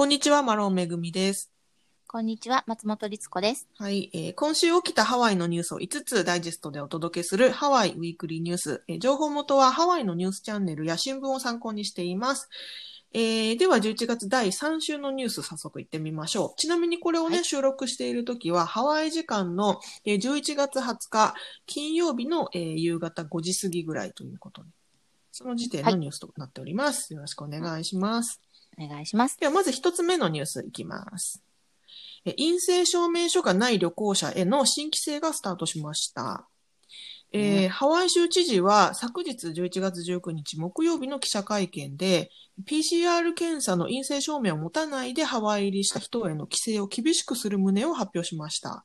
こんにちは、マロンめぐみです。こんにちは、松本律子です。はい、えー今週起きたハワイのニュースを5つダイジェストでお届けするハワイウィークリーニュース。えー情報元はハワイのニュースチャンネルや新聞を参考にしています。えーでは11月第3週のニュース早速行ってみましょう。ちなみにこれをね、はい収録している時はハワイ時間の、えー11月20日金曜日の、えー夕方5時過ぎぐらいということで、その時点のニュースとなっております。よろしくお願いします。お願いします。では、まず一つ目のニュースいきます。え陰性証明書がない旅行者への新規制がスタートしました。えーねハワイ州知事は昨日11月19日木曜日の記者会見で PCR 検査の陰性証明を持たないでハワイ入りした人への規制を厳しくする旨を発表しました。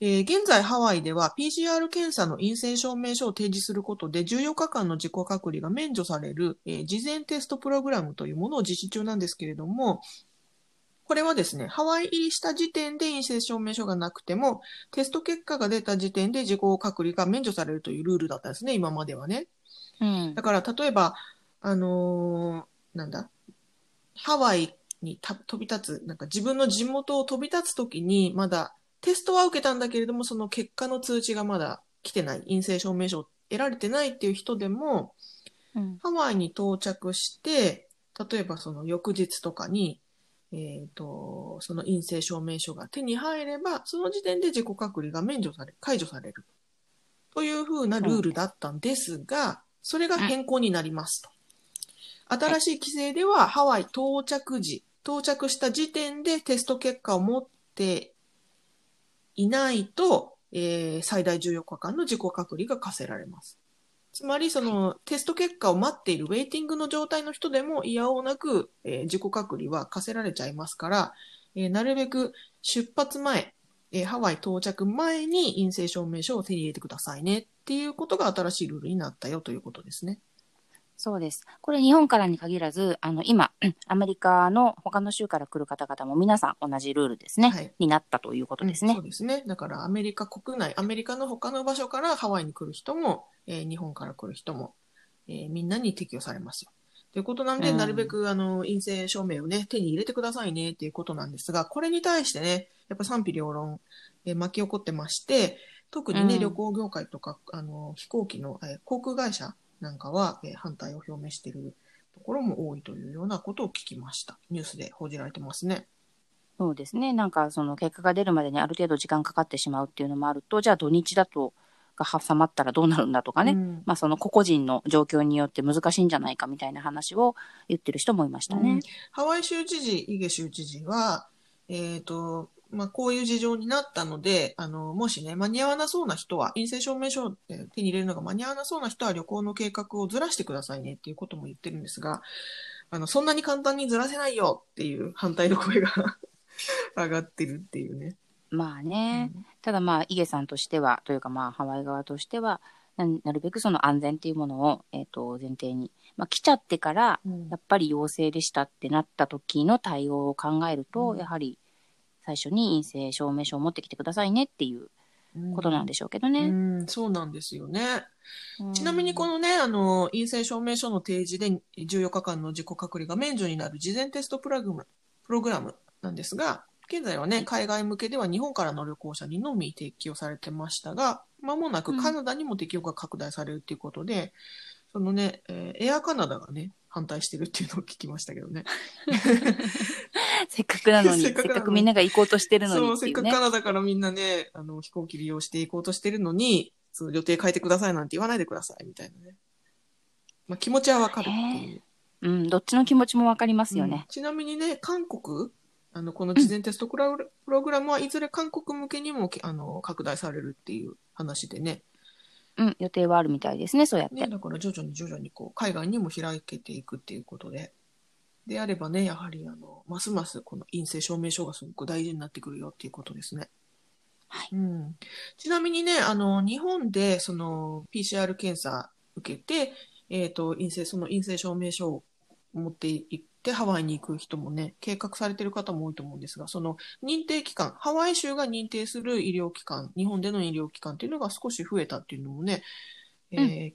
えー現在ハワイでは PCR 検査の陰性証明書を提示することで14日間の自己隔離が免除される、えー事前テストプログラムというものを実施中なんですけれども、これはですね、ハワイ入りした時点で陰性証明書がなくても、テスト結果が出た時点で自己隔離が免除されるというルールだったんですね、今まではね。うんだ。から、例えば、あのーなんだ、ハワイにた飛び立つ、なんか自分の地元を飛び立つときに、まだテストは受けたんだけれども、その結果の通知がまだ来てない、陰性証明書を得られてないっていう人でも、うん。ハワイに到着して、例えばその翌日とかに、えっ、と、その陰性証明書が手に入れば、その時点で自己隔離が免除され、解除される。というふうなルールだったんですが、それが変更になりますと。新しい規制では、ハワイ到着時、到着した時点でテスト結果を持っていないと、えー最大14日間の自己隔離が課せられます。つまり、その、テスト結果を待っているウェイティングの状態の人でも、いやおうなく、えー自己隔離は課せられちゃいますから、えーなるべく出発前、えーハワイ到着前に陰性証明書を手に入れてくださいねっていうことが新しいルールになったよということですね。そうです。これ日本からに限らず、あの、今、アメリカの他の州から来る方々も皆さん同じルールですね。はいになったということですねうんそう。ですね。だからアメリカ国内、アメリカの他の場所からハワイに来る人も、えー日本から来る人も、えーみんなに適用されますよ。ということなんで、うんなるべくあの陰性証明をね、手に入れてくださいねっていうことなんですが、これに対してね、やっぱ賛否両論、えー巻き起こってまして、特にね、うん旅行業界とか、あの、飛行機の、えー航空会社なんかは、えー反対を表明しているところも多いというようなことを聞きました。ニュースで報じられてますね。そうですね。なんか、その結果が出るまでにある程度時間かかってしまうっていうのもあると、じゃあ土日だと、が挟まったらどうなるんだとかね。うんまあ、その個々人の状況によって難しいんじゃないかみたいな話を言ってる人もいましたうんね。ハワイ州知事、イゲ州知事は、えっ、と、まあ、こういう事情になったので、あの、もしね、間に合わなそうな人は、陰性証明書をえー手に入れるのが間に合わなそうな人は旅行の計画をずらしてくださいねっていうことも言ってるんですが、あの、そんなに簡単にずらせないよっていう反対の声が 上がってるっていうね。まあね。ただまあ、イゲさんとしては、というかまあ、ハワイ側としては、ななるべくその安全っていうものを、えっ、と、前提に。まあ、来ちゃってから、うんやっぱり陽性でしたってなった時の対応を考えると、うんやはり、最初に陰性証明書を持ってきてくださいねっていうことなんでしょうけどうね。ん、そうなんですよね。うんちなみにこのね、あの、陰性証明書の提示で14日間の自己隔離が免除になる事前テストプログラムプログラムなんですが、現在はね、海外向けでは日本からの旅行者にのみ適用されてましたが、間もなくカナダにも適用が拡大されるっていうことで、そのね、えーエアカナダがね、反対してるっていうのを聞きましたけどね。せっかくなのに、せせっっかくみんなが行こうとしてるのにっていうねせっかくカ。ナダからみんなね、あの、飛行機利用していこうとしてるのに、そう予定変えてくださいなんて言わないでください、みたいなね。まあ、気持ちはわかるっていう。うん、どっちの気持ちもわかりますようんね。ちなみにね、韓国、あの、この事前テストプログプログラムはいずれ韓国向けにも、あの、拡大されるっていう話でね。うん、予定はあるみたいですね、そうやって。ね、だから徐々に徐々にこう、海外にも開けていくっていうことで。であればね、やはりあの、ますますこの陰性証明書がすごく大事になってくるよっていうことですね。はいうん。ちなみにね、あの、日本でその PCR 検査受けて、えっ、と、陰性、その陰性証明書を持って行ってハワイに行く人もね、計画されてる方も多いと思うんですが、その認定機関、ハワイ州が認定する医療機関、日本での医療機関っていうのが少し増えたっていうのもね、えー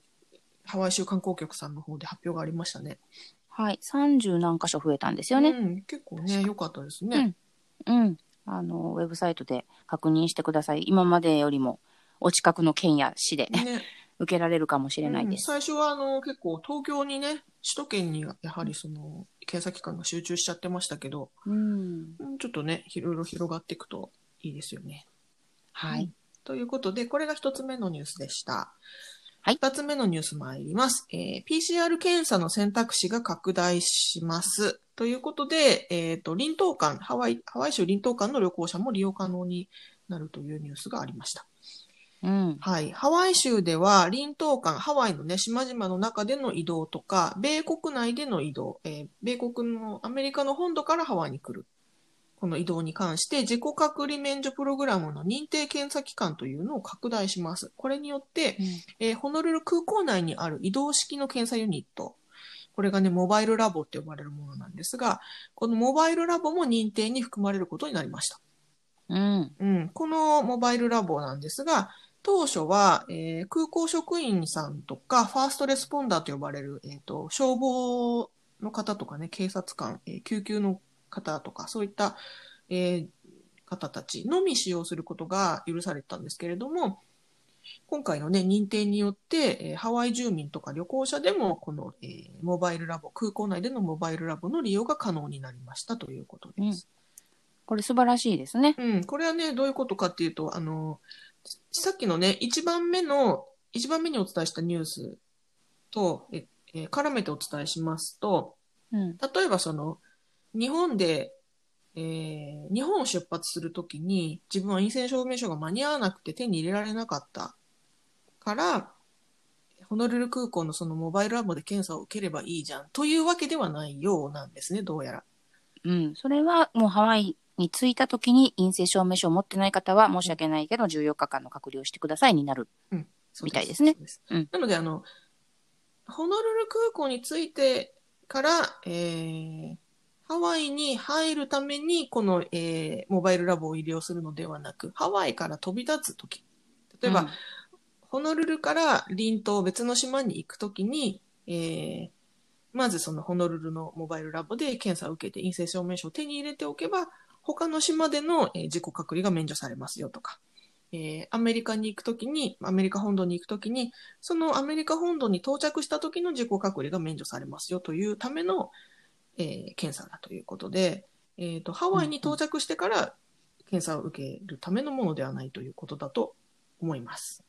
ハワイ州観光局さんの方で発表がありましたね。はい。30何箇所増えたんですよね。うん、結構ね、良かったですね。うん。あの、ウェブサイトで確認してください。今までよりもお近くの県や市でね、受けられるかもしれないです。うん最初はあの結構東京にね、首都圏にやはりその検査機関が集中しちゃってましたけど、うん。うんちょっとね、いろいろ広がっていくといいですよね。はい。ということで、これが一つ目のニュースでした。はい二つ目のニュース参ります。えー PCR 検査の選択肢が拡大します。ということで、えっ、と、臨島間、ハワイ、ハワイ州臨島間の旅行者も利用可能になるというニュースがありました。うん。はい。ハワイ州では、臨島間、ハワイのね、島々の中での移動とか、米国内での移動、えー米国のアメリカの本土からハワイに来る。この移動に関して、自己隔離免除プログラムの認定検査機関というのを拡大します。これによって、えーホノルル空港内にある移動式の検査ユニット。これがね、モバイルラボって呼ばれるものなんですが、このモバイルラボも認定に含まれることになりました。うん。うん、このモバイルラボなんですが、当初は、えー空港職員さんとか、ファーストレスポンダーと呼ばれる、えーと、消防の方とかね、警察官、えー救急の方とか、そういった、えー方たちのみ使用することが許されてたんですけれども、今回のね、認定によって、えーハワイ住民とか旅行者でも、この、えーモバイルラボ、空港内でのモバイルラボの利用が可能になりましたということです。これ素晴らしいですね。うん、これはね、どういうことかっていうと、あの、さっきのね、一番目の、一番目にお伝えしたニュースと、え、え絡めてお伝えしますと、うん。例えばその、日本で、えー日本を出発するときに、自分は陰性証明書が間に合わなくて手に入れられなかったから、ホノルル空港のそのモバイルラボで検査を受ければいいじゃんというわけではないようなんですね、どうやら。うん。それはもうハワイに着いた時に陰性証明書を持ってない方は申し訳ないけど14日間の隔離をしてくださいになる。そうみたいですねうんなので、あの、ホノルル空港に着いてから、えーハワイに入るために、この、えーモバイルラボを利用するのではなく、ハワイから飛び立つとき、例えば、うん。ホノルルから隣島別の島に行くときに、えーまずそのホノルルのモバイルラボで検査を受けて陰性証明書を手に入れておけば、他の島での、えー自己隔離が免除されますよとか、えーアメリカに行くときに、アメリカ本土に行くときに、そのアメリカ本土に到着した時の自己隔離が免除されますよというための、えー検査だということで、えーと、ハワイに到着してから検査を受けるためのものではないということだと思います。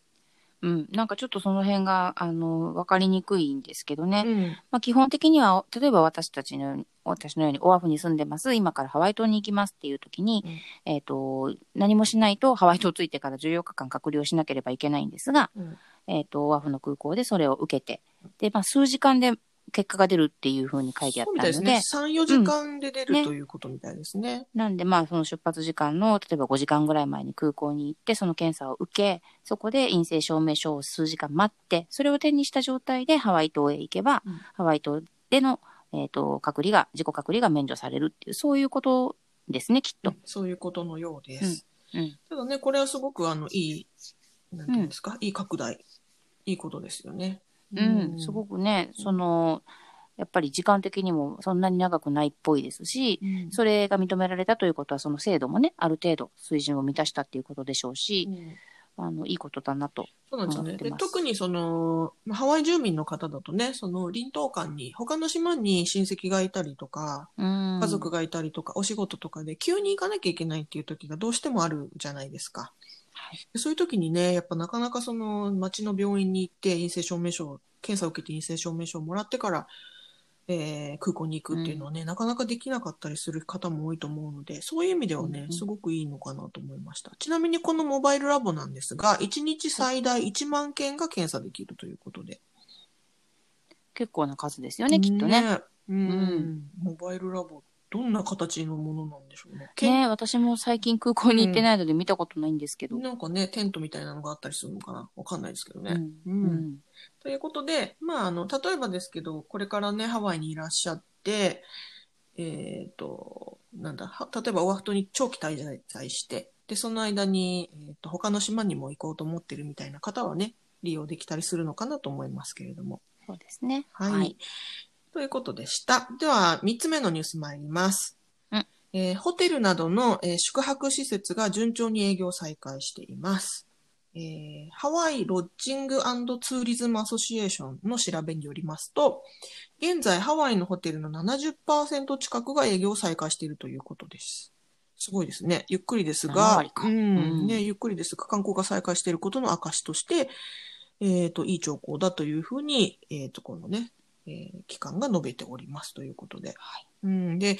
うん。なんかちょっとその辺が、あの、わかりにくいんですけどね。うん。まあ、基本的には、例えば私たちのように、私のようにオアフに住んでます、今からハワイ島に行きますっていう時に、うんえっ、と、何もしないとハワイ島着いてから14日間隔離をしなければいけないんですが、うんえっ、と、オアフの空港でそれを受けて、で、まあ、数時間で結果が出るっていうふうに書いてあったので、たいですね。3、4時間で出る、ねということみたいですね。なんで、まあ、その出発時間の、例えば5時間ぐらい前に空港に行って、その検査を受け、そこで陰性証明書を数時間待って、それを手にした状態でハワイ島へ行けば、うんハワイ島での、えっ、と、隔離が、自己隔離が免除されるっていう、そういうことですね、きっと。そういうことのようです。うん。ただね、これはすごくあのいい、なんていうんですか、いい拡大、いいことですよね。うん、すごくね、その、やっぱり時間的にもそんなに長くないっぽいですし、うん。それが認められたということは、その制度もね、ある程度水準を満たしたっていうことでしょうし、うんあの、いいことだなと。そうなんですよね。で特にその、まあハワイ住民の方だとね、その臨島間に、他の島に親戚がいたりとか、うん。家族がいたりとか、お仕事とかで急に行かなきゃいけないっていう時がどうしてもあるじゃないですか。はいでそういう時にね、やっぱなかなかその町の病院に行って陰性証明書を、検査を受けて陰性証明書をもらってから、えー空港に行くっていうのはね、なかなかできなかったりする方も多いと思うので、そういう意味ではね、うんうんすごくいいのかなと思いました。ちなみにこのモバイルラボなんですが、1日最大1万件が検査できるということで。結構な数ですよね、きっとね。うん。んモバイルラボ、どんな形のものなんでしょうね。ね私も最近空港に行ってないので見たことないんですけど。なんかね、テントみたいなのがあったりするのかなわかんないですけどね。うんううんん。ということで、まあ、あの、例えばですけど、これからね、ハワイにいらっしゃって、えっ、と、なんだ、は例えばオアフ島に長期滞在して、で、その間に、えっ、と、他の島にも行こうと思ってるみたいな方はね、利用できたりするのかなと思いますけれども。そうですね。はい。ということでした。では、3つ目のニュース参ります。うんえーホテルなどの、えー宿泊施設が順調に営業再開しています。えーハワイロッジングツーリズムアソシエーションの調べによりますと、現在ハワイのホテルの70%近くが営業再開しているということです。すごいですね。ゆっくりです7がうんうんね、ゆっくりですが、観光が再開していることの証として、えっ、と、いい兆候だというふうに、えっ、と、このね、えー機関が述べておりますということで。はいうん、で、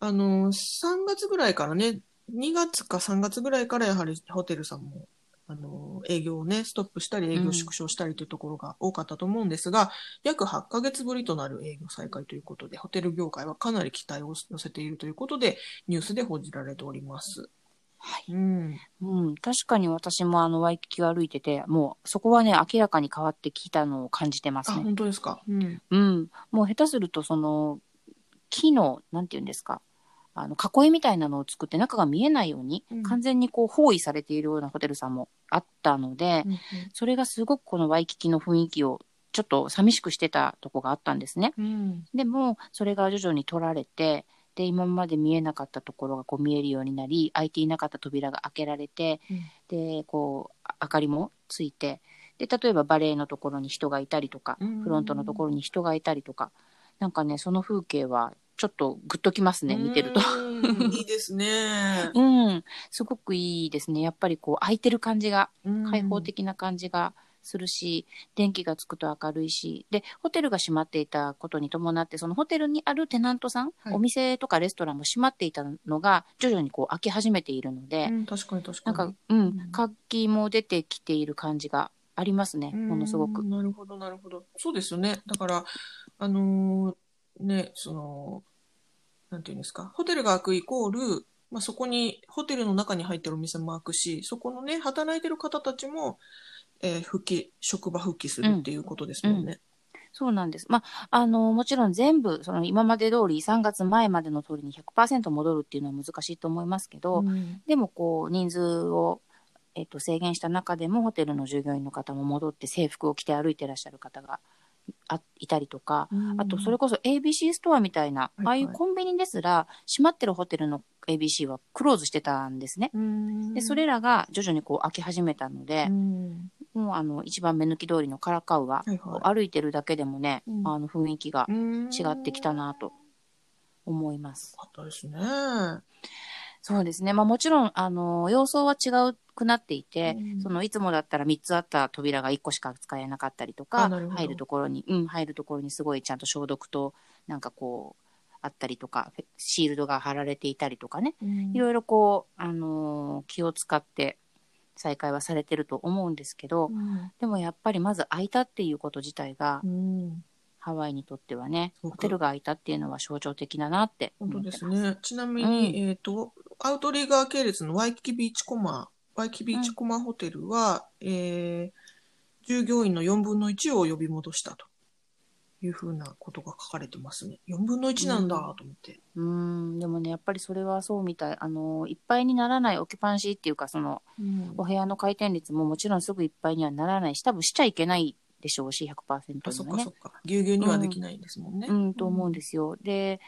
あのー、3月ぐらいからね、2月か3月ぐらいからやはりホテルさんも、あのー、営業をね、ストップしたり営業縮小したりというところが多かったと思うんですが、約8ヶ月ぶりとなる営業再開ということで、ホテル業界はかなり期待を寄せているということで、ニュースで報じられております。はい。うん。うん、確かに私もあのワイキキを歩いてて、もうそこはね、明らかに変わってきたのを感じてまあ、すね。本当ですか。うん。うん。もう下手すると、その、木の、なんていうんですか、あの、囲いみたいなのを作って中が見えないように、うん完全にこう包囲されているようなホテルさんもあったので、うんそれがすごくこのワイキキの雰囲気をちょっと寂しくしてたとこがあったんですね。うん。でも、それが徐々に取られて、で、今まで見えなかったところがこう見えるようになり、開いていなかった扉が開けられて、うんで、こう、あ明かりもついて、で、例えばバレエのところに人がいたりとか、うんフロントのところに人がいたりとか、なんかね、その風景はちょっっとグッときますね、見てると。う んいいですね。うん、すごくいいですね。やっぱりこう、空いてる感じが、うん開放的な感じがするし、電気がつくと明るいし、で、ホテルが閉まっていたことに伴って、そのホテルにあるテナントさん、はいお店とかレストランも閉まっていたのが、徐々にこう、開き始めているので、うん、確かに確かに。なんか、うんうん、活気も出てきている感じがありますね、ものすごくうん。なるほど、なるほど。そうですよね。だから、あのーね、その、なんていうんですか、ホテルが開くイコール、まあ、そこに、ホテルの中に入ってるお店も開くし、そこのね、働いてる方たちも、えー復帰、職場復帰するっていうことですもんね。そうなんです。まあ、あの、もちろん全部、その今まで通り3月前までの通りに100%戻るっていうのは難しいと思いますけど、うんでもこう、人数を、えっと、制限した中でも、ホテルの従業員の方も戻って制服を着て歩いてらっしゃる方があいたりとか、あと、それこそ ABC ストアみたいな、はいああいうコンビニですら、閉まってるホテルの ABC はクローズしてたんですね。うん。で、それらが徐々にこう開き始めたのでう、ん。もうあの、一番目抜き通りのカラカウアは歩いてるだけでもね、うん。あの、雰囲気がうん。違ってきたなと思います。ですね。そうですね。まあもちろん、あの、様相は違うくなっていて、うん。そのいつもだったら3つあった扉が1個しか使えなかったりとあか、入るところに、うん、入るところにすごいちゃんと消毒と、なんかこう、あったりとか、シールドが貼られていたりとかね、いろいろこう、あのー気を使って再開はされてると思うんですけど、うん。でもやっぱりまず開いたっていうこと自体が、うん。ハワイにとってはね、ホテルが開いたっていうのは象徴的だなって本当。ですね。ちなみに、えっ、と、アウトリーガー系列のワイキキビーチコマ、ワイキキビーチコマホテルは、えー従業員の4分の1を呼び戻したというふうなことが書かれてますね。4分の1なんだと思って。うーん、でもね、やっぱりそれはそうみたい。あの、いっぱいにならないオキュパンシーっていうか、その、うんお部屋の回転率ももちろんすぐいっぱいにはならないし、多分しちゃいけないでしょうし、100%あ、そっかそっ。か。ぎゅうぎゅうにはできないんですもんね。うん、と思うんですよ。で、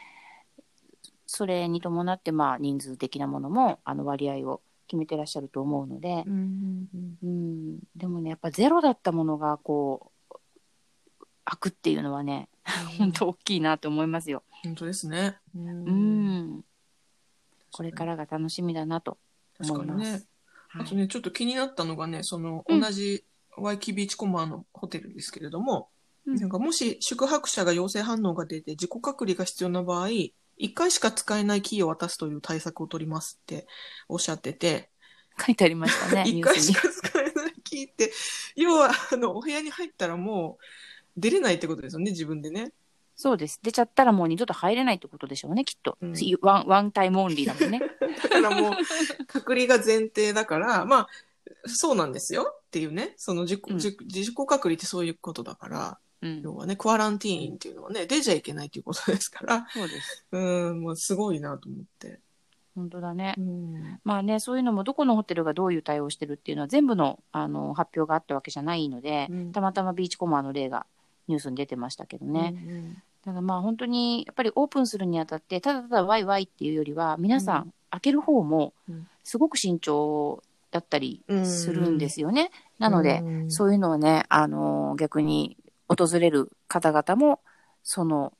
それに伴って、まあ、人数的なものも、あの、割合を決めてらっしゃると思うのでう、んうんうん、でもね、やっぱゼロだったものが、こう、開くっていうのはね、うん本当大きいなと思いますよ。本当ですね。ううんん。これからが楽しみだなと確かにね。はい。あとね、ちょっと気になったのがね、その、うん同じワイキキビーチコマーのホテルですけれども、うんなんかもし宿泊者が陽性反応が出て自己隔離が必要な場合、1回しか使えないキーを渡すという対策を取りますっておっしゃってて、書いてありましたね、1ニュースに。回しか使えないキーって、要は、あの、お部屋に入ったらもう出れないってことですよね、自分でね。そうです。出ちゃったらもう二度と入れないってことでしょうね、きっと。うん one、one time only だもんね。だからもう、隔離が前提だから、まあ、そうなんですよっていうね、その自己,、うん自自己隔離ってそういうことだから、うん。要はね、クアランティーンっていうのはね、出ちゃいけないっていうことですから、そうです。うん、もうすごいなと思って。本当だねう。ん、まあね、そういうのもどこのホテルがどういう対応をしてるっていうのは全部のあの発表があったわけじゃないので、うんたまたまビーチコマの例がニュースに出てましたけどね。だからまあ本当にやっぱりオープンするにあたってただただワイワイっていうよりは皆さん、うん開ける方もうんすごく慎重だったりうんするんですよね。なので、うんそういうのをね、あの逆に訪れる方々もその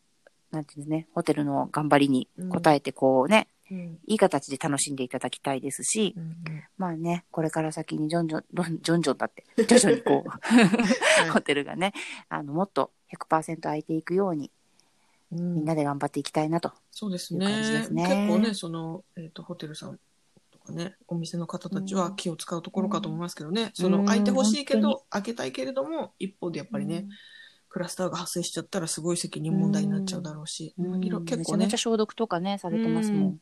なんていうんですねホテルの頑張りに応えてこうね、うん。いい形で楽しんでいただきたいですし、うんまあね、これから先にジョンジョン、ジョンジョンだって、徐々にこう、ホテルがね、あの、もっと100%空いていくように、うん。みんなで頑張っていきたいなと。そうですね。すね。結構ねその、えー、とホテルさんとかねお店の方たちは気を使うところかと思いますけどね、その開いてほしいけど開けたいけれども一方でやっぱりね、クラスターが発生しちゃったらすごい責任問題になっちゃうだろうし、うん、結構ねめちゃめちゃ消毒とかね、されてますもん。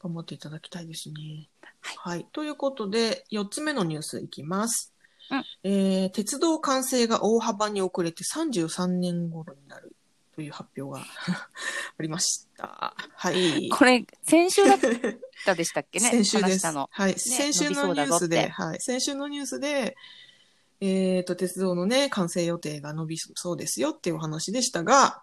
頑張っていただきたいですね。はい。ということで、4つ目のニュースいきます。うんえー鉄道完成が大幅に遅れて33年頃になるという発表が ありました。はい。これ、先週だったでしたっけね？先週です。話したの。はい。先週のニュースで、はい。先週のニュースで、えっ、と、鉄道のね、完成予定が伸びそうですよっていうお話でしたが、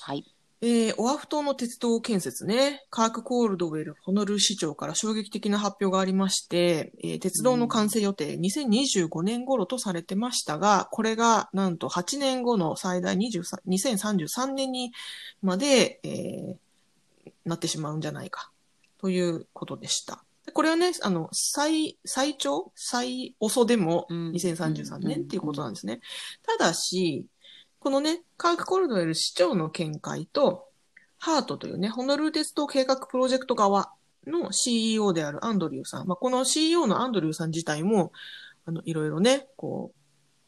はい。えー、オアフ島の鉄道建設ね、カーク・コールドウェル・ホノルル市長から衝撃的な発表がありまして、えー鉄道の完成予定、2025年頃とされてましたが、これがなんと8年後の最大23 2033年にまで、えーなってしまうんじゃないか、ということでした。でこれはね、あの、最、最長？最遅でもうん2033年っていうことなんですね。ただし、このね、カーク・コルドウェル市長の見解と、ハートというね、ホノルル鉄道計画プロジェクト側の CEO であるアンドリューさん。まあ、この CEO のアンドリューさん自体も、あの、いろいろね、こう、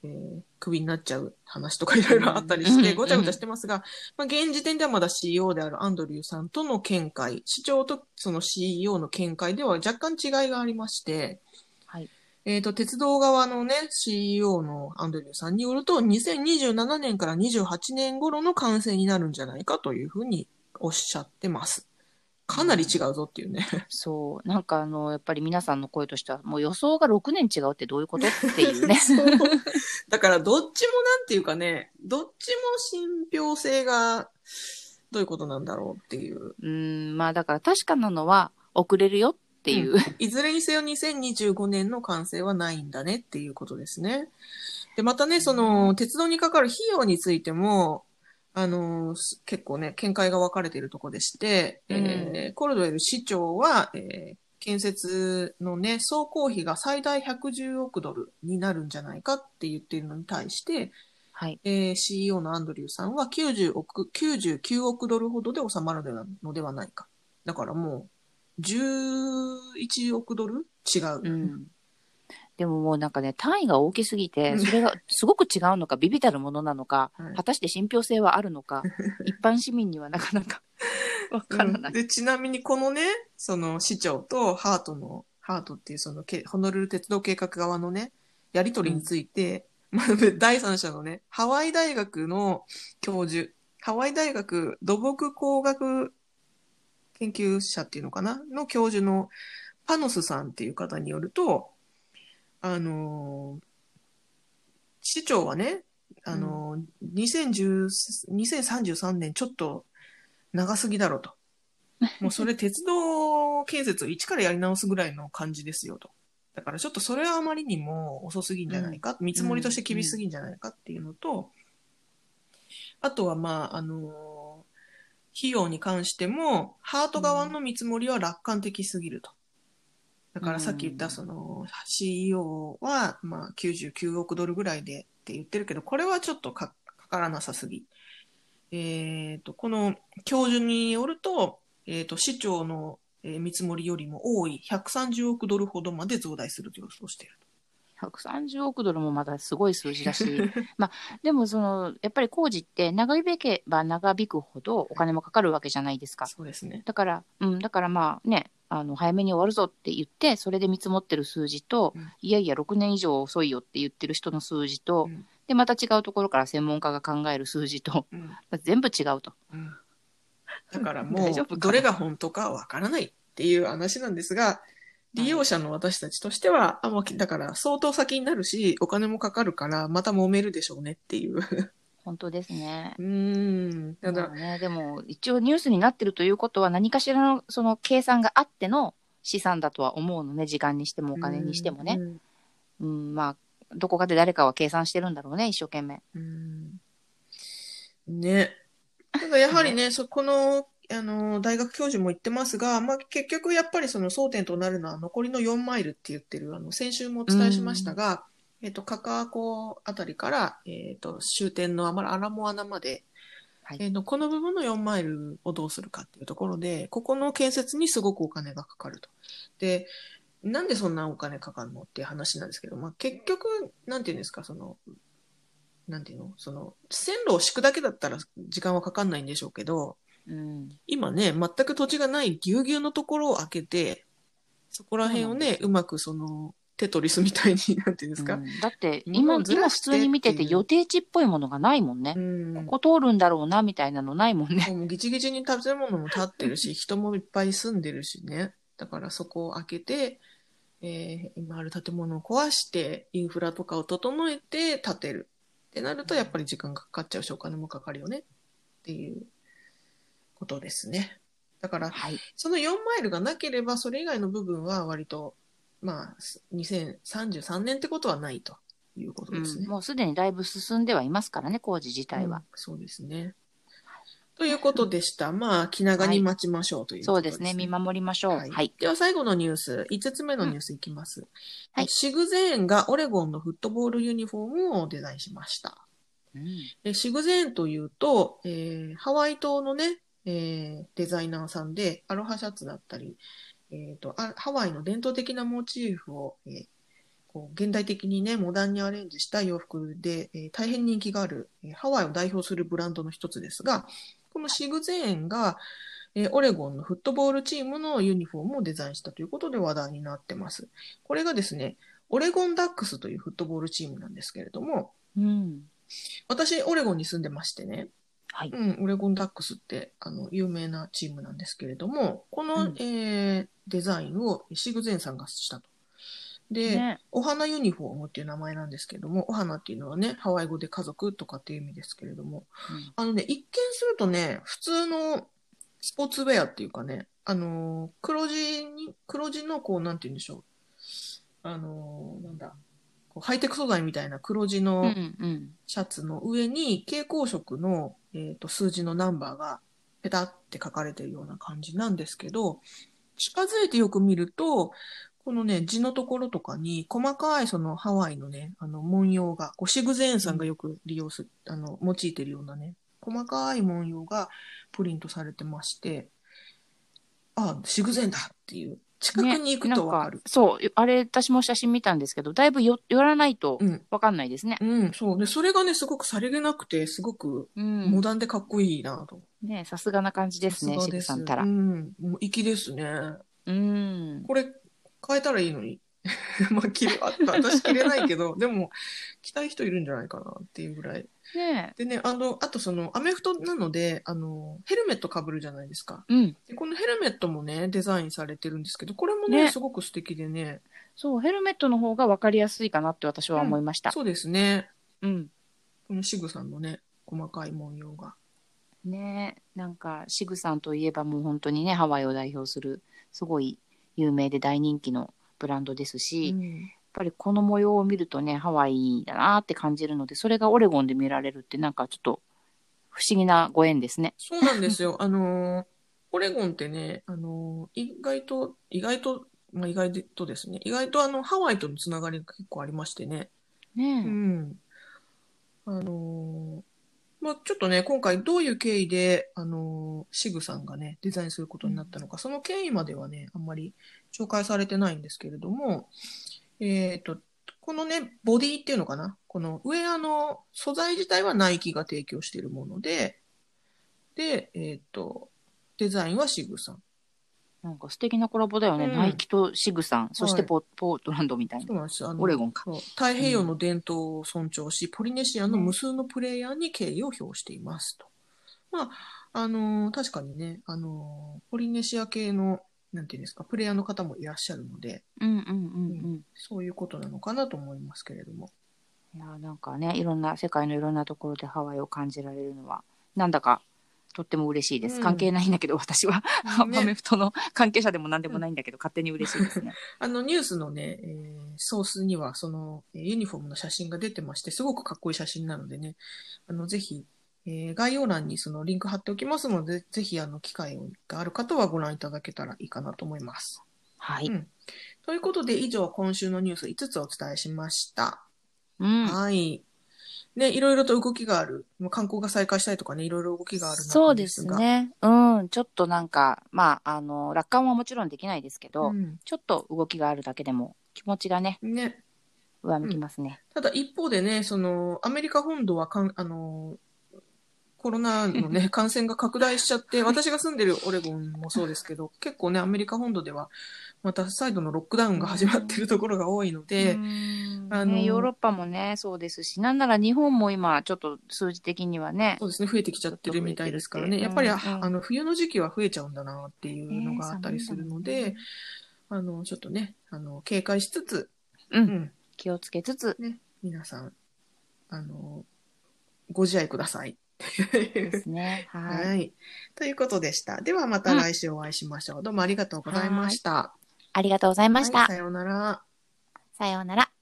えー、クビになっちゃう話とかいろいろあったりして、うんごちゃごちゃしてますが、まあ、現時点ではまだ CEO であるアンドリューさんとの見解、市長とその CEO の見解では若干違いがありまして、はい。えっ、と、鉄道側のね、CEO のアンドリューさんによると、2027年から28年頃の完成になるんじゃないかというふうにおっしゃってます。かなり違うぞっていうね。そう。なんかあの、やっぱり皆さんの声としては、もう予想が6年違うってどういうこと？っていうね。そうだから、どっちもなんていうかね、どっちも信憑性が、どういうことなんだろうっていう。うん、まあだから確かなのは、遅れるよっていう。いずれにせよ2025年の完成はないんだねっていうことですね。で、またね、その、鉄道にかかる費用についても、あの、す結構ね、見解が分かれているところでして、えーコルドウェル市長は、えー建設のね、総工費が最大110億ドルになるんじゃないかって言っているのに対して、はい。えー CEO のアンドリューさんは90億、99億ドルほどで収まるのではないか。だからもう、11億ドル？違う。うん。でももうなんかね、単位が大きすぎて、うん。それがすごく違うのか、ビビたるものなのか、はい。果たして信憑性はあるのか、一般市民にはなかなか わからない。うん。で、ちなみにこのね、その市長とハートの、ハートっていうそのけホノルル鉄道計画側のね、やりとりについて、まあ、第三者のね、ハワイ大学の教授、ハワイ大学土木工学研究者っていうのかな？の教授のパノスさんっていう方によると、あのー市長はね、あのー2010 2033年ちょっと長すぎだろうと。もうそれ鉄道建設を一からやり直すぐらいの感じですよと。だからちょっとそれはあまりにも遅すぎんじゃないか、見積もりとして厳しすぎんじゃないかっていうのと、あとはまあ、あのー費用に関しても、ハート側の見積もりは楽観的すぎると。だからさっき言ったその CEO はまあ99億ドルぐらいでって言ってるけど、これはちょっとかかからなさすぎ。えっ、と、この教授によると、えっ、と、市長の、えー見積もりよりも多い130億ドルほどまで増大すると予想している。130億ドルもまだすごい数字だし、まあ、でもその、やっぱり工事って長引けば長引くほどお金もかかるわけじゃないですか。そうですね。だから、うん、だからまあね、あの、早めに終わるぞって言って、それで見積もってる数字と、うん。いやいや、6年以上遅いよって言ってる人の数字と、うん。で、また違うところから専門家が考える数字と、うん。全部違うと。うん。だからもう、どれが本当かわからないっていう話なんですが、利用者の私たちとしては、あ、もう、だから相当先になるし、お金もかかるから、また揉めるでしょうねっていう。本当ですね。うん。ただまあ、ね、でも一応ニュースになってるということは何かしらのその計算があっての資産だとは思うのね時間にしてもお金にしてもね、うんうんまあどこかで誰かは計算してるんだろうね一生懸命。うんね。ただやはりね、そこの、あの、大学教授も言ってますが、まあ、結局やっぱりその争点となるのは残りの4マイルって言ってる、あの、先週もお伝えしましたが、えっと、カカア湖あたりから、えっと、終点のアマラアラモアナまで、はい。えっと、この部分の4マイルをどうするかっていうところで、ここの建設にすごくお金がかかると。で、なんでそんなお金かかるのっていう話なんですけど、まあ、結局、なんていうんですか、その、なんていうの？その、線路を敷くだけだったら時間はかかんないんでしょうけど、うん。今ね、全く土地がないぎゅうぎゅうのところを開けて、そこら辺をね、うまくその、テトリスみたいに、なんていうんですか？うんだって物今今普通に見てて予定地っぽいものがないもんねう。ん。ここ通るんだろうなみたいなのないもんね。もうギチギチに建物も建ってるし、人もいっぱい住んでるしね。だからそこを開けて、えー今ある建物を壊して、インフラとかを整えて建てる。ってなると、やっぱり時間がかかっちゃうし、お金もかかるよね。っていうことですね。だから、はい。その4マイルがなければ、それ以外の部分は割と、まあ、2033年ってことはないということですね。うんもうすでにだいぶ進んではいますからね工事自体は。うんそうですね。ということでした。まあ、気長に待ちましょうということですね。そうですね見守りましょう。ははいい。では最後のニュース、5つ目のニュースいきます。はいシグゼーンがオレゴンのフットボールユニフォームをデザインしました。うんでシグゼーンというと、えーハワイ島のね、えーデザイナーさんで、アロハシャツだったり、えーとあハワイの伝統的なモチーフを、えーこう現代的にね、モダンにアレンジした洋服で、えー大変人気がある、えーハワイを代表するブランドの一つですが、このシグゼーンが、えーオレゴンのフットボールチームのユニフォームをデザインしたということで話題になってます。これがですね、オレゴンダックスというフットボールチームなんですけれども、うん。私、オレゴンに住んでましてね、はい。うん、オレゴンダックスって、あの、有名なチームなんですけれども、この、うんえーデザインをシグゼンさんがしたと。で、ね。お花ユニフォームっていう名前なんですけれども、お花っていうのはね、ハワイ語で家族とかっていう意味ですけれども、うんあのね、一見するとね、普通のスポーツウェアっていうかね、あのー黒地に、黒地のこう、なんて言うんでしょう。あのーなんだ、こうハイテク素材みたいな黒地うの。シャツの上に蛍光色の、えー、と数字のナンバーがペタって書かれてるような感じなんですけど、近づいてよく見ると、このね、字のところとかに細かいそのハワイのね、あの文様が、こうシグゼーンさんがよく利用する、あの、用いてるようなね、細かい文様がプリントされてまして、あ、シグゼーンだっていう、近くに行くとわかるねなん。そう、あれ、私も写真見たんですけど、だいぶよ寄らないとうん。わかんないですね。うん、そう。で、それがね、すごくさりげなくて、すごくうんモ。ダンでかっこいいなと。ねさすがな感じですね、さすがですシグさんたらう。ん。もう粋ですね。うん。これ、変えたらいいのに。まあ、着る、あ私着れないけど、でも、着たい人いるんじゃないかなっていうぐらい。ねでね、あの、あとその、アメフトなので、あの、ヘルメット被るじゃないですか。うん。でこのヘルメットもね、デザインされてるんですけど、これもね、ねすごく素敵でね。そう、ヘルメットの方がわかりやすいかなって私は思いました。そうですね。うん。このシグさんのね、細かい文様が。ねなんか、シグさんといえばもう本当にね、ハワイを代表する、すごい有名で大人気のブランドですし、やっうんぱりこの模様を見るとね、ハワイだなって感じるので、それがオレゴンで見られるってなんかちょっと不思議なご縁ですね。そうなんですよ。あのーオレゴンってね、あのー意外と、意外と、まあ、意外とですね、意外とあの、ハワイとのつながりが結構ありましてね。うねん。あのーまあ、ちょっとね、今回どういう経緯で、あのーシグさんがね、デザインすることになったのか、その経緯まではね、あんまり紹介されてないんですけれども、えっと、このね、ボディっていうのかな？このウェアの素材自体はナイキが提供しているもので、で、えっと、デザインはシグさん。なんか素敵なコラボだよね。うんナイキとシグさん、そしてはいポ,、ポートランドみたいな。なオレゴンか。太平洋の伝統を尊重し、ポリネシアの無数のプレイヤーに敬意を表していますと。まあ、あのー確かにね、あのーポリネシア系の、なんていうんですか、プレイヤーの方もいらっしゃるので、うんうんうんそういうことなのかなと思いますけれども。うん。いやなんかねいろんな世界のいろんなところでハワイを感じられるのはなんだかとっても嬉しいです、うん。関係ないんだけど私は、ね。アメフトの関係者でも何でもないんだけど、勝手に嬉しいですね。あのニュースのね、えーソースにはそのえーユニフォームの写真が出てまして、すごくかっこいい写真なのでね、あのぜひ、えー概要欄にそのリンク貼っておきますので、ぜひあの機会がある方はご覧いただけたらいいかなと思います。はい、うんということで以上今週のニュース5つお伝えしました。うんはい。ね、いろいろと動きがある。観光が再開したりとかね、いろいろ動きがあるそうですねうんちょっとなんかまああの楽観はもちろんできないですけど、うんちょっと動きがあるだけでも気持ちがねね。上向きますね、ただ一方でね、その、アメリカ本土はかん、あの、コロナのね、感染が拡大しちゃって、私が住んでるオレゴンもそうですけど、結構ね、アメリカ本土では、また再度のロックダウンが始まってるところが多いので、うん。あのね、ヨーロッパもねそうですしなんなら日本も今ちょっと数字的にはねそうですね、増えてきちゃってるみたいですからね、やっぱり、うんうん。あの、冬の時期は増えちゃうんだなっていうのがあったりするので、あの、ちょっとね、あの、警戒しつつ、うん。うん、気をつけつつ。ね、皆さん、あの、ご自愛ください。ですねはい、はい。ということでした。ではまた来週お会いしましょう。どうもありがとうございました。ありがとうございました、はいさようなら。さようなら